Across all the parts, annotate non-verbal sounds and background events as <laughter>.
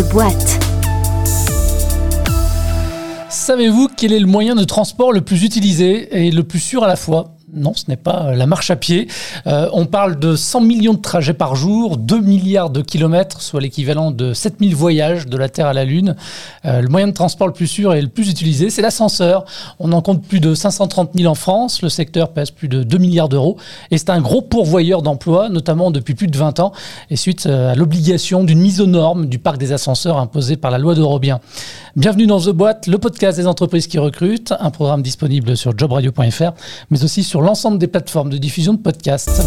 Boîte. Savez-vous quel est le moyen de transport le plus utilisé et le plus sûr à la fois? Non, ce n'est pas euh, la marche à pied. Euh, on parle de 100 millions de trajets par jour, 2 milliards de kilomètres, soit l'équivalent de 7000 voyages de la Terre à la Lune. Euh, le moyen de transport le plus sûr et le plus utilisé, c'est l'ascenseur. On en compte plus de 530 000 en France. Le secteur pèse plus de 2 milliards d'euros. Et c'est un gros pourvoyeur d'emplois, notamment depuis plus de 20 ans, et suite à l'obligation d'une mise aux normes du parc des ascenseurs imposée par la loi d'Eurobien. Bienvenue dans The Boîte, le podcast des entreprises qui recrutent, un programme disponible sur jobradio.fr, mais aussi sur l'ensemble des plateformes de diffusion de podcasts.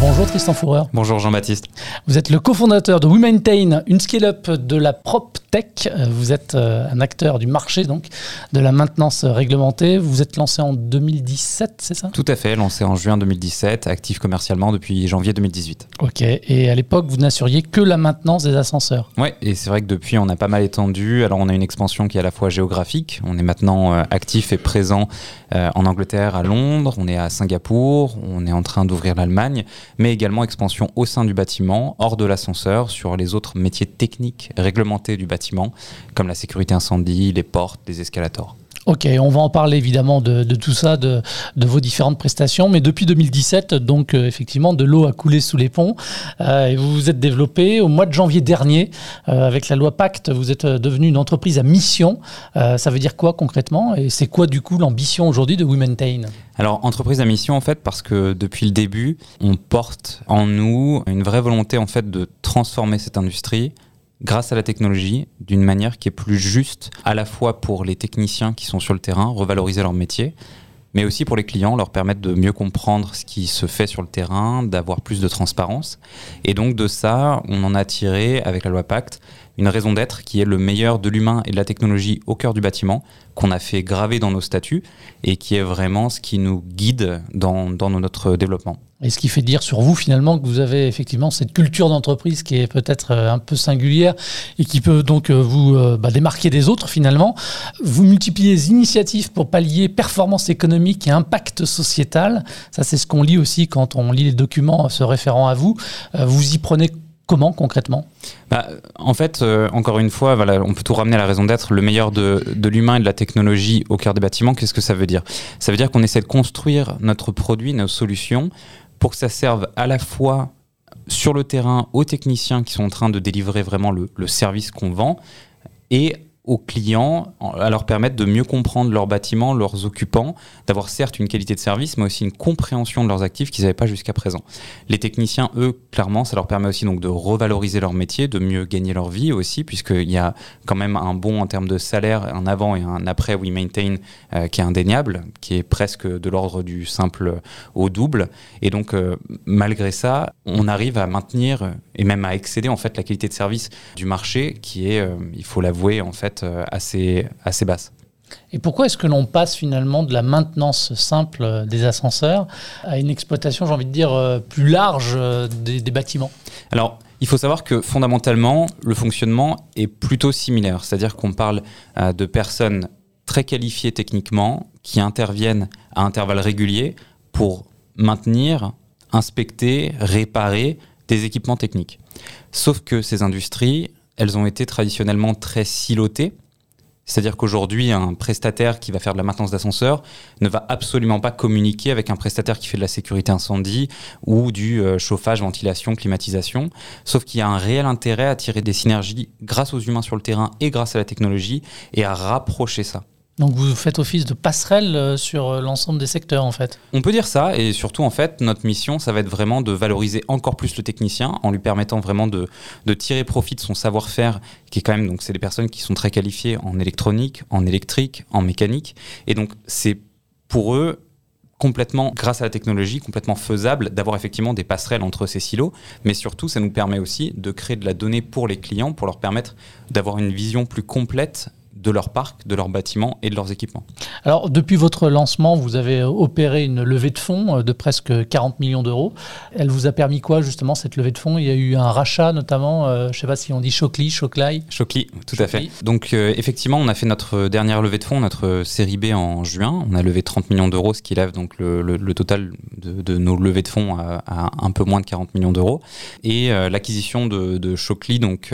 Bonjour Tristan Fourreur. Bonjour Jean-Baptiste. Vous êtes le cofondateur de WeMaintain, une scale-up de la prop tech. Vous êtes euh, un acteur du marché donc de la maintenance réglementée. Vous êtes lancé en 2017, c'est ça? Tout à fait, lancé en juin 2017, actif commercialement depuis janvier 2018. Ok, et à l'époque, vous n'assuriez que la maintenance des ascenseurs? Oui, et c'est vrai que depuis, on a pas mal étendu. Alors, on a une expansion qui est à la fois géographique. On est maintenant euh, actif et présent euh, en Angleterre, à Londres, on est à Singapour, on est en train d'ouvrir l'Allemagne mais également expansion au sein du bâtiment, hors de l'ascenseur, sur les autres métiers techniques réglementés du bâtiment, comme la sécurité incendie, les portes, les escalators. Ok, on va en parler évidemment de, tout ça, de, vos différentes prestations. Mais depuis 2017, donc euh, effectivement, de l'eau a coulé sous les ponts. Euh, et vous vous êtes développé au mois de janvier dernier euh, avec la loi Pacte. Vous êtes devenu une entreprise à mission. ça veut dire quoi concrètement? Et c'est quoi du coup l'ambition aujourd'hui de WeMaintain alors, entreprise à mission, en fait, parce que depuis le début, on porte en nous une vraie volonté, en fait, de transformer cette industrie grâce à la technologie d'une manière qui est plus juste à la fois pour les techniciens qui sont sur le terrain, revaloriser leur métier, mais aussi pour les clients, leur permettre de mieux comprendre ce qui se fait sur le terrain, d'avoir plus de transparence. Et donc de ça, on en a tiré, avec la loi Pacte, une raison d'être qui est le meilleur de l'humain et de la technologie au cœur du bâtiment, qu'on a fait graver dans nos statuts et qui est vraiment ce qui nous guide dans, dans notre développement. Et ce qui fait dire sur vous finalement que vous avez effectivement cette culture d'entreprise qui est peut-être euh, un peu singulière et qui peut donc euh, vous euh, bah, démarquer des autres finalement. Vous multipliez les initiatives pour pallier performance économique et impact sociétal. Ça c'est ce qu'on lit aussi quand on lit les documents se référant à vous. Vous y prenez Comment concrètement bah, En fait, euh, encore une fois, on peut tout ramener à la raison d'être, le meilleur de, de l'humain et de la technologie au cœur des bâtiments. Qu'est-ce que ça veut dire? Ça veut dire qu'on essaie de construire notre produit, nos solutions, pour que ça serve à la fois sur le terrain aux techniciens qui sont en train de délivrer vraiment le, le service qu'on vend, et aux clients, à leur permettre de mieux comprendre leurs bâtiments, leurs occupants, d'avoir certes une qualité de service, mais aussi une compréhension de leurs actifs qu'ils n'avaient pas jusqu'à présent. Les techniciens, eux, clairement, ça leur permet aussi donc de revaloriser leur métier, de mieux gagner leur vie aussi, puisqu'il y a quand même un bon en termes de salaire, un avant et un après We Maintain euh, qui est indéniable, qui est presque de l'ordre du simple au double. Et donc, euh, malgré ça, on arrive à maintenir et même à excéder en fait la qualité de service du marché, qui est, euh, il faut l'avouer, en fait, euh, assez, assez basse. Et pourquoi est-ce que l'on passe finalement de la maintenance simple des ascenseurs à une exploitation, j'ai envie de dire, euh, plus large euh, des, bâtiments? Alors, il faut savoir que fondamentalement, le fonctionnement est plutôt similaire. C'est-à-dire qu'on parle de personnes très qualifiées techniquement qui interviennent à intervalles réguliers pour maintenir, inspecter, réparer des équipements techniques. Sauf que ces industries elles ont été traditionnellement très silotées. C'est-à-dire qu'aujourd'hui, un prestataire qui va faire de la maintenance d'ascenseur ne va absolument pas communiquer avec un prestataire qui fait de la sécurité incendie ou du euh, chauffage, ventilation, climatisation. Sauf qu'il y a un réel intérêt à tirer des synergies grâce aux humains sur le terrain et grâce à la technologie et à rapprocher ça. Donc vous faites office de passerelle euh, sur euh, l'ensemble des secteurs en fait. On peut dire ça et surtout en fait notre mission ça va être vraiment de valoriser encore plus le technicien en lui permettant vraiment de, de tirer profit de son savoir-faire qui est quand même donc c'est des personnes qui sont très qualifiées en électronique, en électrique, en mécanique et donc c'est pour eux complètement, grâce à la technologie, complètement faisable d'avoir effectivement des passerelles entre ces silos, mais surtout ça nous permet aussi de créer de la donnée pour les clients, pour leur permettre d'avoir une vision plus complète de leur parc, de leurs bâtiments et de leurs équipements. Alors, depuis votre lancement, vous avez opéré une levée de fonds de presque 40 millions d'euros. Elle vous a permis quoi, justement, cette levée de fonds? Il y a eu un rachat, notamment, je ne sais pas si on dit Chocli, Choclay Chocli, tout à fait. Donc, effectivement, on a fait notre dernière levée de fonds, notre série B en juin. On a levé 30 millions d'euros, ce qui lève donc le, total de, nos levées de fonds à, un peu moins de 40 millions d'euros. Et l'acquisition de, de Chocli donc,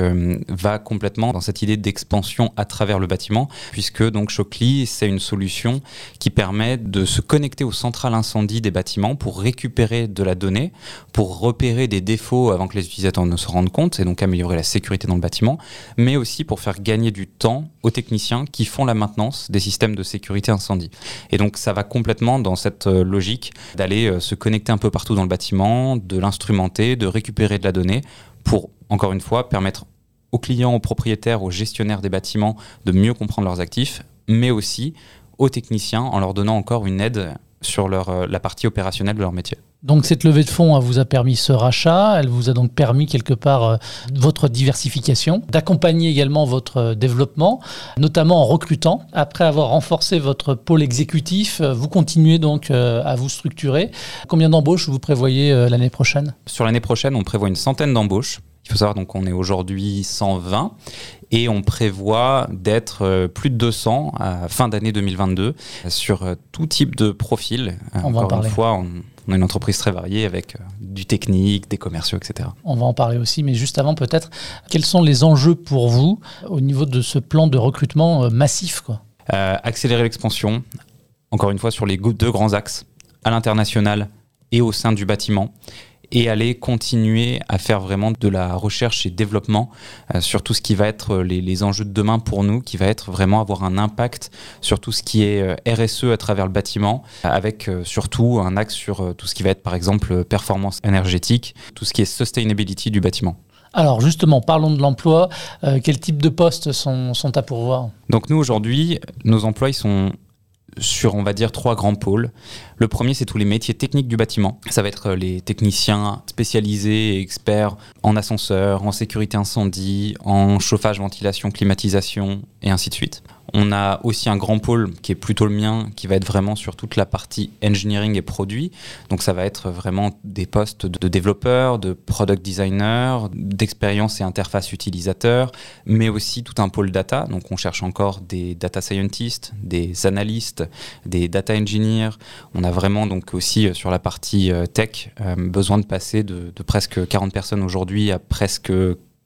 va complètement dans cette idée d'expansion à travers le bâtiment, puisque donc Chocly, c'est une solution qui permet de se connecter aux centrales incendie des bâtiments pour récupérer de la donnée, pour repérer des défauts avant que les utilisateurs ne se rendent compte, et donc améliorer la sécurité dans le bâtiment, mais aussi pour faire gagner du temps aux techniciens qui font la maintenance des systèmes de sécurité incendie. Et donc ça va complètement dans cette euh, logique d'aller euh, se connecter un peu partout dans le bâtiment, de l'instrumenter, de récupérer de la donnée pour, encore une fois, permettre aux clients, aux propriétaires, aux gestionnaires des bâtiments de mieux comprendre leurs actifs, mais aussi aux techniciens en leur donnant encore une aide sur leur, euh, la partie opérationnelle de leur métier. Donc cette levée de fonds vous a permis ce rachat, elle vous a donc permis quelque part euh, votre diversification, d'accompagner également votre euh, développement, notamment en recrutant. Après avoir renforcé votre pôle exécutif, vous continuez donc à vous structurer. Combien d'embauches vous prévoyez l'année prochaine? Sur l'année prochaine, on prévoit une centaine d'embauches il faut savoir donc qu'on est aujourd'hui 120 et on prévoit d'être euh, plus de 200 à fin d'année 2022 sur euh, tout type de profil. On va Encore une fois, on, est une entreprise très variée avec euh, du technique, des commerciaux, etc. On va en parler aussi, mais juste avant peut-être, quels sont les enjeux pour vous au niveau de ce plan de recrutement massif quoi? Accélérer l'expansion, encore une fois sur les deux grands axes, à l'international et au sein du bâtiment et aller continuer à faire vraiment de la recherche et développement euh, sur tout ce qui va être les, les, enjeux de demain pour nous, qui va être vraiment avoir un impact sur tout ce qui est euh, RSE à travers le bâtiment, avec euh, surtout un axe sur tout ce qui va être par exemple performance énergétique, tout ce qui est sustainability du bâtiment. Alors justement, parlons de l'emploi. quel type de postes sont, sont à pourvoir? Donc nous aujourd'hui, nos emplois ils sont sur, on va dire, trois grands pôles. Le premier, c'est tous les métiers techniques du bâtiment. Ça va être les techniciens spécialisés et experts en ascenseur, en sécurité incendie, en chauffage, ventilation, climatisation, et ainsi de suite. On a aussi un grand pôle qui est plutôt le mien, qui va être vraiment sur toute la partie engineering et produits. Donc ça va être vraiment des postes de développeurs, de product designers, d'expérience et interface utilisateur, mais aussi tout un pôle data. Donc on cherche encore des data scientists, des analystes, des data engineers. On a vraiment donc aussi euh, sur la partie euh, tech euh, besoin de passer de presque 40 personnes aujourd'hui à presque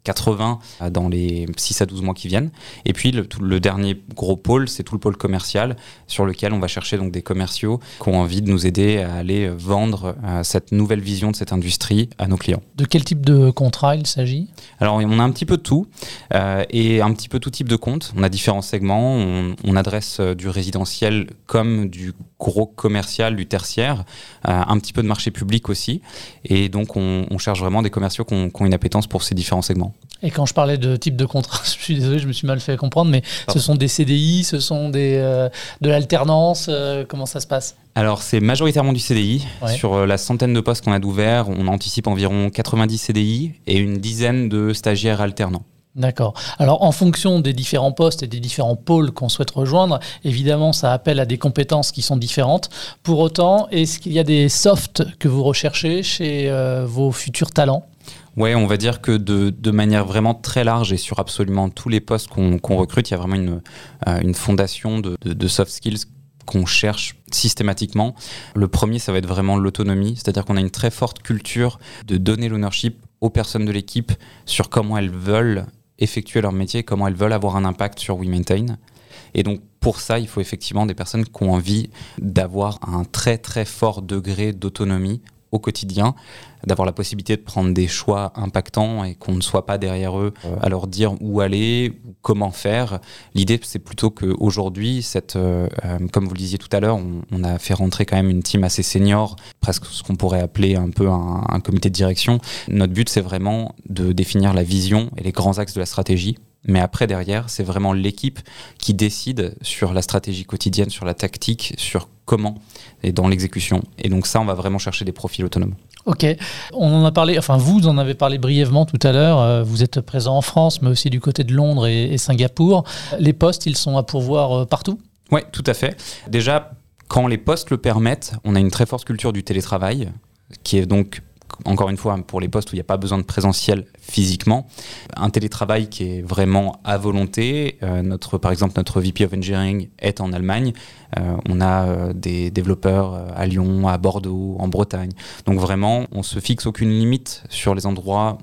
80 euh, dans les 6 à 12 mois qui viennent. Et puis le, le dernier gros pôle, c'est tout le pôle commercial sur lequel on va chercher donc des commerciaux qui ont envie de nous aider à aller vendre euh, cette nouvelle vision de cette industrie à nos clients. De quel type de contrat il s'agit? Alors on a un petit peu de tout euh, et un petit peu tout type de compte. On a différents segments. On, on adresse du résidentiel comme du gros commercial, du tertiaire, un petit peu de marché public aussi. Et donc on, on cherche vraiment des commerciaux qui ont, qui ont une appétence pour ces différents segments. Et quand je parlais de type de contrat, <laughs> je suis désolé, je me suis mal fait comprendre, mais ce sont des CDI, ce sont des, euh, de l'alternance, euh, comment ça se passe? Alors c'est majoritairement du CDI. Sur euh, la centaine de postes qu'on a d'ouverts, on anticipe environ 90 CDI et une dizaine de stagiaires alternants. D'accord. Alors en fonction des différents postes et des différents pôles qu'on souhaite rejoindre, évidemment ça appelle à des compétences qui sont différentes. Pour autant, est-ce qu'il y a des softs que vous recherchez chez vos futurs talents? Ouais, on va dire que de, manière vraiment très large et sur absolument tous les postes qu'on recrute, il y a vraiment une, euh, une fondation de, de, soft skills qu'on cherche systématiquement. Le premier, ça va être vraiment l'autonomie, c'est-à-dire qu'on a une très forte culture de donner l'ownership aux personnes de l'équipe sur comment elles veulent effectuer leur métier, comment elles veulent avoir un impact sur WeMaintain. Et donc pour ça, il faut effectivement des personnes qui ont envie d'avoir un très très fort degré d'autonomie au quotidien, d'avoir la possibilité de prendre des choix impactants et qu'on ne soit pas derrière eux à leur dire où aller, ou comment faire. L'idée, c'est plutôt qu'aujourd'hui, cette, euh, comme vous le disiez tout à l'heure, on, a fait rentrer quand même une team assez senior, presque ce qu'on pourrait appeler un peu un, un comité de direction. Notre but, c'est vraiment de définir la vision et les grands axes de la stratégie mais après derrière, c'est vraiment l'équipe qui décide sur la stratégie quotidienne, sur la tactique, sur comment et dans l'exécution. Et donc ça, on va vraiment chercher des profils autonomes. Ok, on en a parlé, enfin vous en avez parlé brièvement tout à l'heure, euh, vous êtes présent en France, mais aussi du côté de Londres et, Singapour. Les postes, ils sont à pourvoir euh, partout? Oui, tout à fait. Déjà, quand les postes le permettent, on a une très forte culture du télétravail, qui est donc encore une fois, pour les postes où il n'y a pas besoin de présentiel physiquement, un télétravail qui est vraiment à volonté. Euh, notre, par exemple, notre VP of Engineering est en Allemagne. Euh, on a euh, des développeurs à Lyon, à Bordeaux, en Bretagne. Donc vraiment, on se fixe aucune limite sur les endroits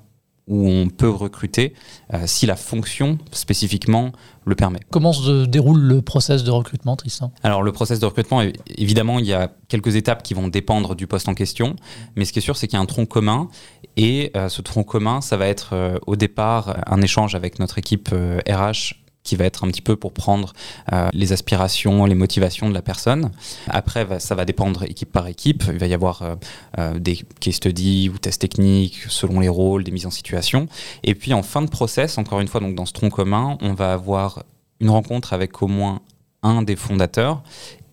où on peut recruter euh, si la fonction spécifiquement le permet. Comment se déroule le process de recrutement, Tristan? Alors le process de recrutement, évidemment, il y a quelques étapes qui vont dépendre du poste en question, mais ce qui est sûr, c'est qu'il y a un tronc commun, et euh, ce tronc commun, ça va être euh, au départ un échange avec notre équipe RH qui va être un petit peu pour prendre euh, les aspirations, les motivations de la personne. Après, ça va dépendre équipe par équipe. Il va y avoir euh, euh, des case studies ou tests techniques selon les rôles, des mises en situation. Et puis en fin de process, encore une fois, donc dans ce tronc commun, on va avoir une rencontre avec au moins un des fondateurs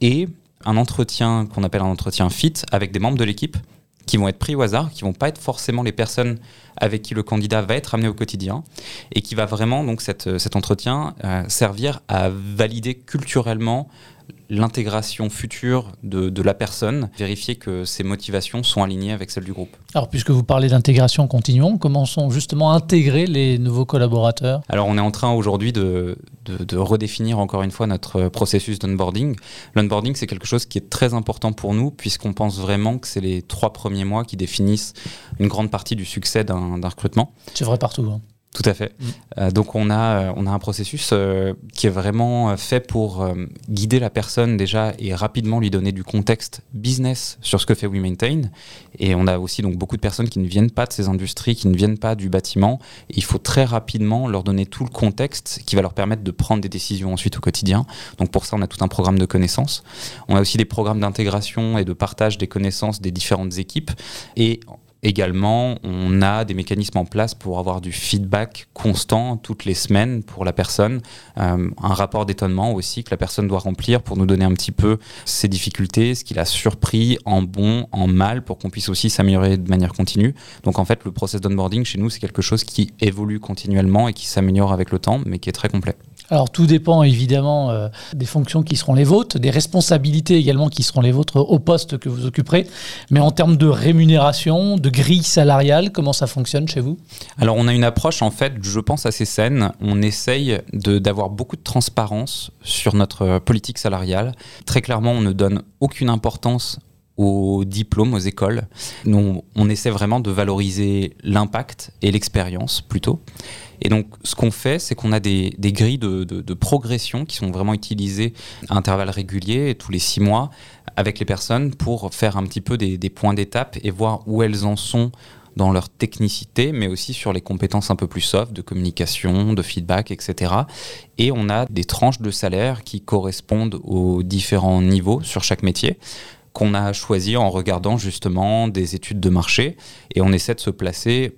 et un entretien qu'on appelle un entretien fit avec des membres de l'équipe qui vont être pris au hasard, qui vont pas être forcément les personnes avec qui le candidat va être amené au quotidien, et qui va vraiment, donc cette, cet entretien, euh, servir à valider culturellement l'intégration future de, la personne, vérifier que ses motivations sont alignées avec celles du groupe. Alors, puisque vous parlez d'intégration, continuons. Comment sont justement intégrés les nouveaux collaborateurs? Alors, on est en train aujourd'hui de, de, redéfinir encore une fois notre processus d'onboarding. L'onboarding, c'est quelque chose qui est très important pour nous, puisqu'on pense vraiment que c'est les trois premiers mois qui définissent une grande partie du succès d'un recrutement. C'est vrai partout. Hein. Tout à fait. Mm. Euh, donc on a, euh, on a un processus euh, qui est vraiment fait pour guider la personne déjà et rapidement lui donner du contexte business sur ce que fait WeMaintain. Et on a aussi donc beaucoup de personnes qui ne viennent pas de ces industries, qui ne viennent pas du bâtiment. Et il faut très rapidement leur donner tout le contexte qui va leur permettre de prendre des décisions ensuite au quotidien. Donc pour ça, on a tout un programme de connaissances. On a aussi des programmes d'intégration et de partage des connaissances des différentes équipes. Et Également, on a des mécanismes en place pour avoir du feedback constant toutes les semaines pour la personne. Euh, un rapport d'étonnement aussi que la personne doit remplir pour nous donner un petit peu ses difficultés, ce qu'il a surpris en bon, en mal, pour qu'on puisse aussi s'améliorer de manière continue. Donc en fait, le process d'onboarding chez nous, c'est quelque chose qui évolue continuellement et qui s'améliore avec le temps, mais qui est très complet. Alors tout dépend évidemment euh, des fonctions qui seront les vôtres, des responsabilités également qui seront les vôtres au poste que vous occuperez, mais en termes de rémunération, de grille salariale, comment ça fonctionne chez vous? Alors on a une approche en fait, je pense, assez saine. On essaye d'avoir beaucoup de transparence sur notre politique salariale. Très clairement, on ne donne aucune importance aux diplômes, aux écoles. On essaie vraiment de valoriser l'impact et l'expérience plutôt. Et donc, ce qu'on fait, c'est qu'on a des, grilles de, progression qui sont vraiment utilisées à intervalles réguliers, tous les six mois, avec les personnes pour faire un petit peu des, points d'étape et voir où elles en sont dans leur technicité, mais aussi sur les compétences un peu plus soft de communication, de feedback, etc. Et on a des tranches de salaire qui correspondent aux différents niveaux sur chaque métier qu'on a choisi en regardant justement des études de marché et on essaie de se placer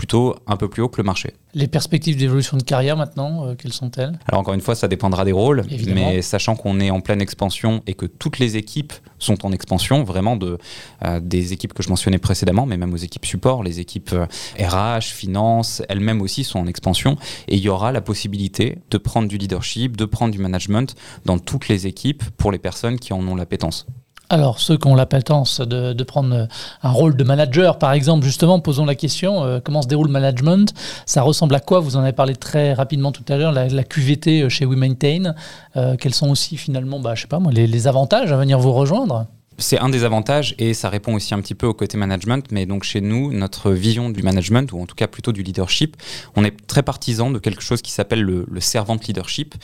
plutôt un peu plus haut que le marché. Les perspectives d'évolution de carrière maintenant, euh, quelles sont-elles? Alors encore une fois, ça dépendra des rôles, mais sachant qu'on est en pleine expansion et que toutes les équipes sont en expansion, vraiment de, euh, des équipes que je mentionnais précédemment, mais même aux équipes support, les équipes RH, euh, finance, elles-mêmes aussi sont en expansion, et il y aura la possibilité de prendre du leadership, de prendre du management dans toutes les équipes pour les personnes qui en ont l'appétence. Alors, ceux qui ont l'appétence de, de, prendre un rôle de manager, par exemple, justement, posons la question, euh, comment se déroule le management? Ça ressemble à quoi? Vous en avez parlé très rapidement tout à l'heure, la, QVT euh, chez WeMaintain. Euh, quels sont aussi, finalement, bah, je sais pas moi, les avantages à venir vous rejoindre? C'est un des avantages et ça répond aussi un petit peu au côté management. Mais donc chez nous, notre vision du management, ou en tout cas plutôt du leadership, on est très partisan de quelque chose qui s'appelle le, servant leadership.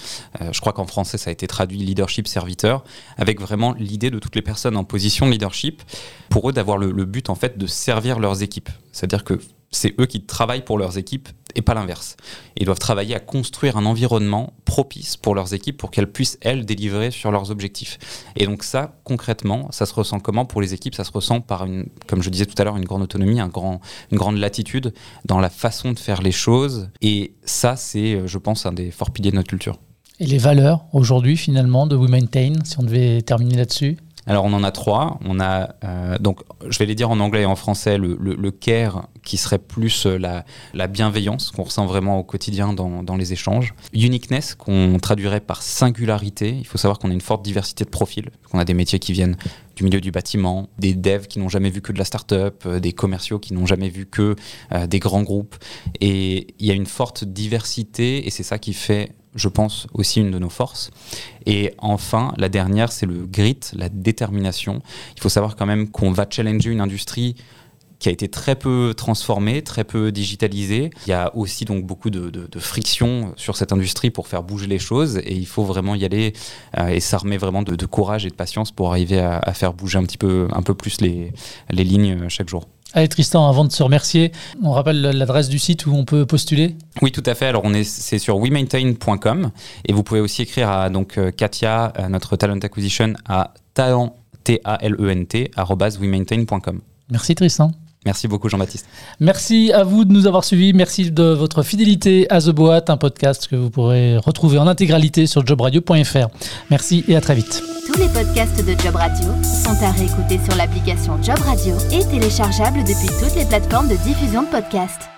Euh, je crois qu'en français, ça a été traduit leadership serviteur, avec vraiment l'idée de toutes les personnes en position de leadership, pour eux d'avoir le, le but en fait de servir leurs équipes. C'est-à-dire que c'est eux qui travaillent pour leurs équipes et pas l'inverse. Ils doivent travailler à construire un environnement propice pour leurs équipes pour qu'elles puissent, elles, délivrer sur leurs objectifs. Et donc ça, concrètement, ça se ressent comment pour les équipes? Ça se ressent par, une, comme je disais tout à l'heure, une grande autonomie, un grand, une grande latitude dans la façon de faire les choses. Et ça, c'est, je pense, un des forts piliers de notre culture. Et les valeurs aujourd'hui finalement de We Maintain, si on devait terminer là-dessus? Alors on en a trois. On a euh, donc je vais les dire en anglais et en français le, le, care qui serait plus euh, la, la bienveillance qu'on ressent vraiment au quotidien dans, dans les échanges. Uniqueness qu'on traduirait par singularité. Il faut savoir qu'on a une forte diversité de profils. On a des métiers qui viennent du milieu du bâtiment, des devs qui n'ont jamais vu que de la start-up, euh, des commerciaux qui n'ont jamais vu que des grands groupes. Et il y a une forte diversité et c'est ça qui fait je pense, aussi une de nos forces. Et enfin, la dernière, c'est le grit, la détermination. Il faut savoir quand même qu'on va challenger une industrie qui a été très peu transformée, très peu digitalisée. Il y a aussi donc beaucoup de, de, friction sur cette industrie pour faire bouger les choses et il faut vraiment y aller euh, et s'armer vraiment de, courage et de patience pour arriver à, à, faire bouger un petit peu, un peu plus les, les lignes euh, chaque jour. Allez Tristan, avant de se remercier, on rappelle l'adresse du site où on peut postuler? Oui, tout à fait. Alors on est c'est sur wemaintain.com et vous pouvez aussi écrire à donc euh, Katia, notre talent acquisition à talent t a l e n t wemaintain.com. Merci Tristan. Merci beaucoup Jean-Baptiste. Merci à vous de nous avoir suivis. Merci de votre fidélité à The Boîte, un podcast que vous pourrez retrouver en intégralité sur jobradio.fr. Merci et à très vite. Tous les podcasts de Job Radio sont à réécouter sur l'application Job Radio et téléchargeables depuis toutes les plateformes de diffusion de podcasts.